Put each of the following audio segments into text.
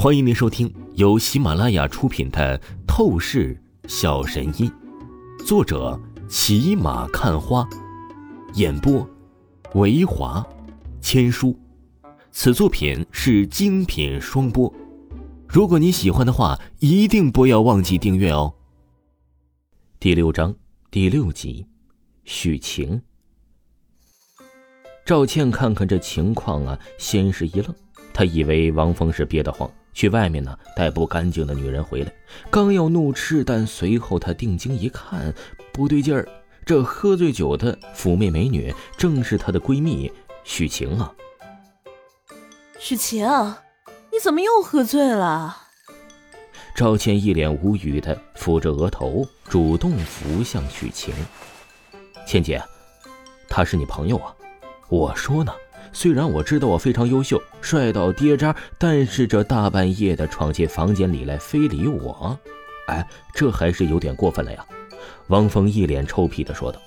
欢迎您收听由喜马拉雅出品的《透视小神医》，作者骑马看花，演播维华千书。此作品是精品双播。如果你喜欢的话，一定不要忘记订阅哦。第六章第六集，许晴。赵倩看看这情况啊，先是一愣，她以为王峰是憋得慌。去外面呢，带不干净的女人回来，刚要怒斥，但随后他定睛一看，不对劲儿，这喝醉酒的妩媚美女正是她的闺蜜许晴啊！许晴，你怎么又喝醉了？赵倩一脸无语的抚着额头，主动扶向许晴。倩姐，她是你朋友啊？我说呢。虽然我知道我非常优秀，帅到跌渣，但是这大半夜的闯进房间里来非礼我，哎，这还是有点过分了呀！王峰一脸臭屁的说道。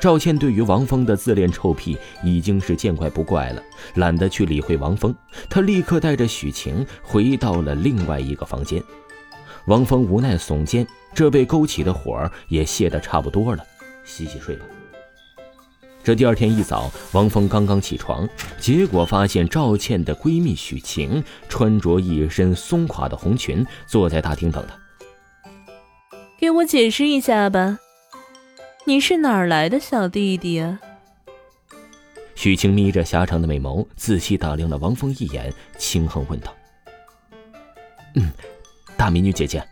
赵倩对于王峰的自恋臭屁已经是见怪不怪了，懒得去理会王峰，她立刻带着许晴回到了另外一个房间。王峰无奈耸肩，这被勾起的火也泄得差不多了，洗洗睡吧。这第二天一早，王峰刚刚起床，结果发现赵倩的闺蜜许晴穿着一身松垮的红裙，坐在大厅等他。给我解释一下吧，你是哪儿来的小弟弟啊？许晴眯着狭长的美眸，仔细打量了王峰一眼，轻哼问道：“嗯，大美女姐姐，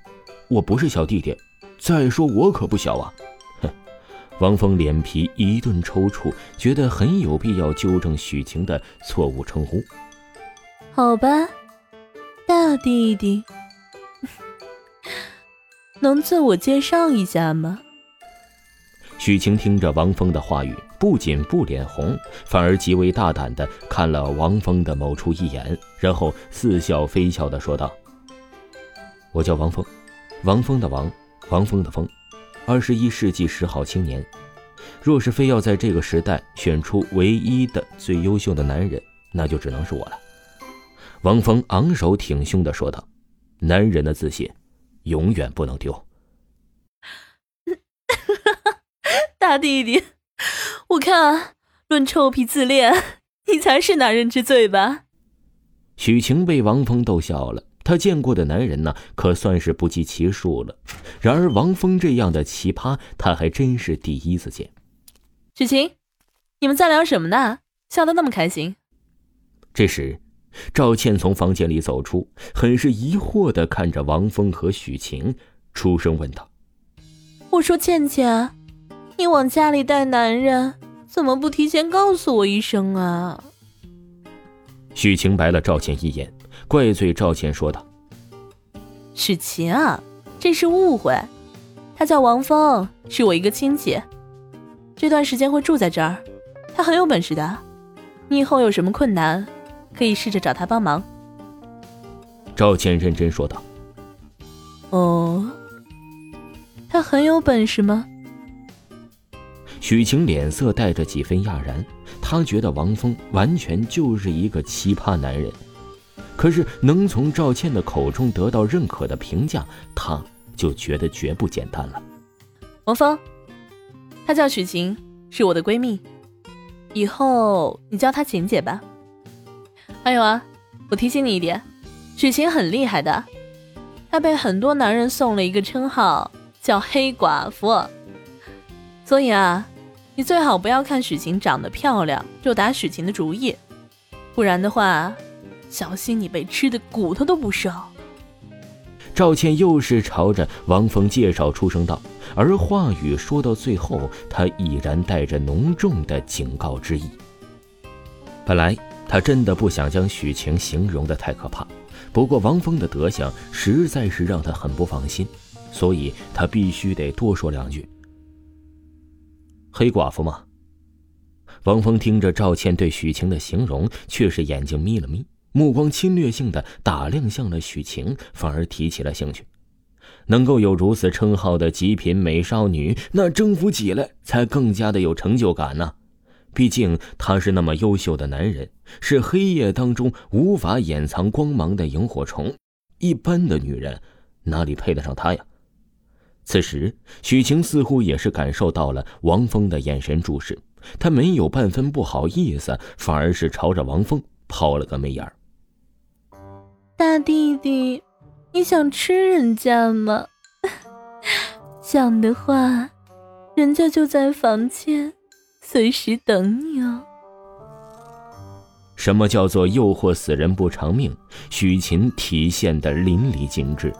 我不是小弟弟，再说我可不小啊。”王峰脸皮一顿抽搐，觉得很有必要纠正许晴的错误称呼。好吧，大弟弟，能自我介绍一下吗？许晴听着王峰的话语，不仅不脸红，反而极为大胆的看了王峰的某处一眼，然后似笑非笑的说道：“我叫王峰，王峰的王，王峰的峰。”二十一世纪十好青年，若是非要在这个时代选出唯一的最优秀的男人，那就只能是我了。王峰昂首挺胸的说道：“男人的自信，永远不能丢。”大弟弟，我看论臭屁自恋，你才是男人之最吧？许晴被王峰逗笑了。他见过的男人呢，可算是不计其数了。然而王峰这样的奇葩，他还真是第一次见。许晴，你们在聊什么呢？笑得那么开心。这时，赵倩从房间里走出，很是疑惑的看着王峰和许晴，出声问道：“我说倩倩，你往家里带男人，怎么不提前告诉我一声啊？”许晴白了赵倩一眼。怪罪赵倩说道：“许晴啊，这是误会。他叫王峰，是我一个亲戚，这段时间会住在这儿。他很有本事的，你以后有什么困难，可以试着找他帮忙。”赵倩认真说道：“哦，他很有本事吗？”许晴脸色带着几分讶然，她觉得王峰完全就是一个奇葩男人。可是能从赵倩的口中得到认可的评价，他就觉得绝不简单了。王峰，她叫许晴，是我的闺蜜，以后你叫她晴姐吧。还有啊，我提醒你一点，许晴很厉害的，她被很多男人送了一个称号，叫黑寡妇。所以啊，你最好不要看许晴长得漂亮就打许晴的主意，不然的话。小心你被吃的骨头都不剩。赵倩又是朝着王峰介绍出声道，而话语说到最后，她已然带着浓重的警告之意。本来她真的不想将许晴形容的太可怕，不过王峰的德行实在是让她很不放心，所以她必须得多说两句。黑寡妇吗？王峰听着赵倩对许晴的形容，却是眼睛眯了眯。目光侵略性的打量向了许晴，反而提起了兴趣。能够有如此称号的极品美少女，那征服起来才更加的有成就感呢。毕竟他是那么优秀的男人，是黑夜当中无法掩藏光芒的萤火虫。一般的女人哪里配得上他呀？此时，许晴似乎也是感受到了王峰的眼神注视，她没有半分不好意思，反而是朝着王峰抛了个媚眼儿大弟弟，你想吃人家吗？想的话，人家就在房间。随时等你哦。什么叫做诱惑死人不偿命？许晴体现的淋漓尽致。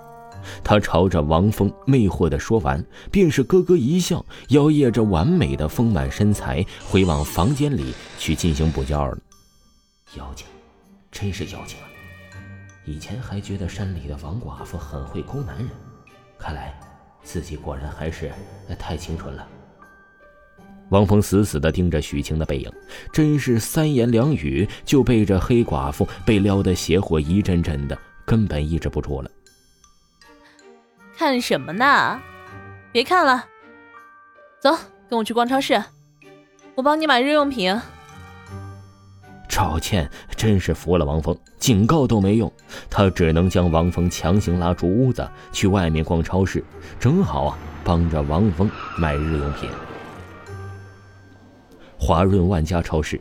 他朝着王峰魅惑的说完，便是咯咯一笑，摇曳着完美的丰满身材，回往房间里去进行补觉了。妖精，真是妖精啊！以前还觉得山里的王寡妇很会勾男人，看来自己果然还是太清纯了。王峰死死地盯着许晴的背影，真是三言两语就被这黑寡妇被撩得邪火一阵阵的，根本抑制不住了。看什么呢？别看了，走，跟我去逛超市，我帮你买日用品。赵倩真是服了王峰，警告都没用，他只能将王峰强行拉出屋子，去外面逛超市，正好啊，帮着王峰买日用品。华润万家超市，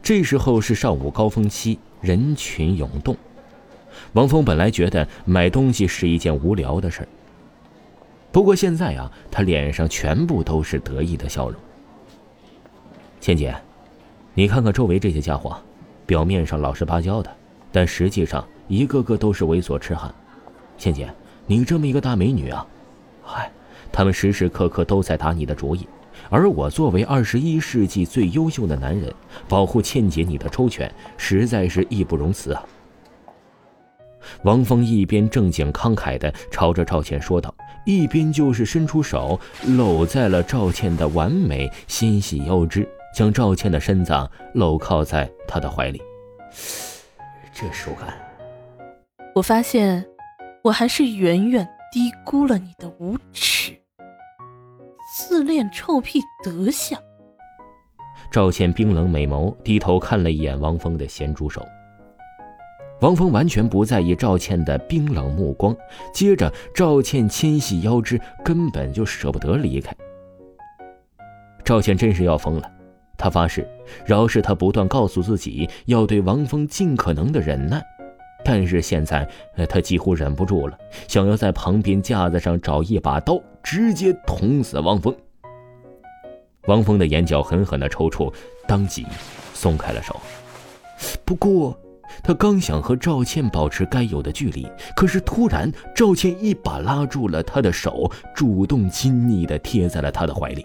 这时候是上午高峰期，人群涌动。王峰本来觉得买东西是一件无聊的事儿，不过现在啊，他脸上全部都是得意的笑容。倩姐，你看看周围这些家伙，表面上老实巴交的，但实际上一个个都是猥琐痴汉。倩姐，你这么一个大美女啊，嗨，他们时时刻刻都在打你的主意。而我作为二十一世纪最优秀的男人，保护倩姐你的周全，实在是义不容辞啊！王峰一边正经慷慨地朝着赵倩说道，一边就是伸出手搂在了赵倩的完美纤细腰肢，将赵倩的身子搂靠在他的怀里。这手感，我发现我还是远远低估了你的无耻。自恋臭屁德相。赵倩冰冷美眸，低头看了一眼王峰的咸猪手。王峰完全不在意赵倩的冰冷目光，接着赵倩纤细腰肢，根本就舍不得离开。赵倩真是要疯了，他发誓，饶是他不断告诉自己要对王峰尽可能的忍耐。但是现在，他几乎忍不住了，想要在旁边架子上找一把刀，直接捅死王峰。王峰的眼角狠狠的抽搐，当即松开了手。不过，他刚想和赵倩保持该有的距离，可是突然，赵倩一把拉住了他的手，主动亲昵的贴在了他的怀里，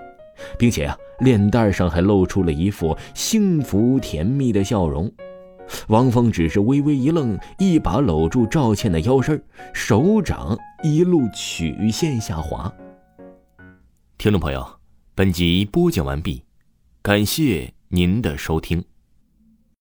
并且啊，脸蛋上还露出了一副幸福甜蜜的笑容。王峰只是微微一愣，一把搂住赵倩的腰身，手掌一路曲线下滑。听众朋友，本集播讲完毕，感谢您的收听。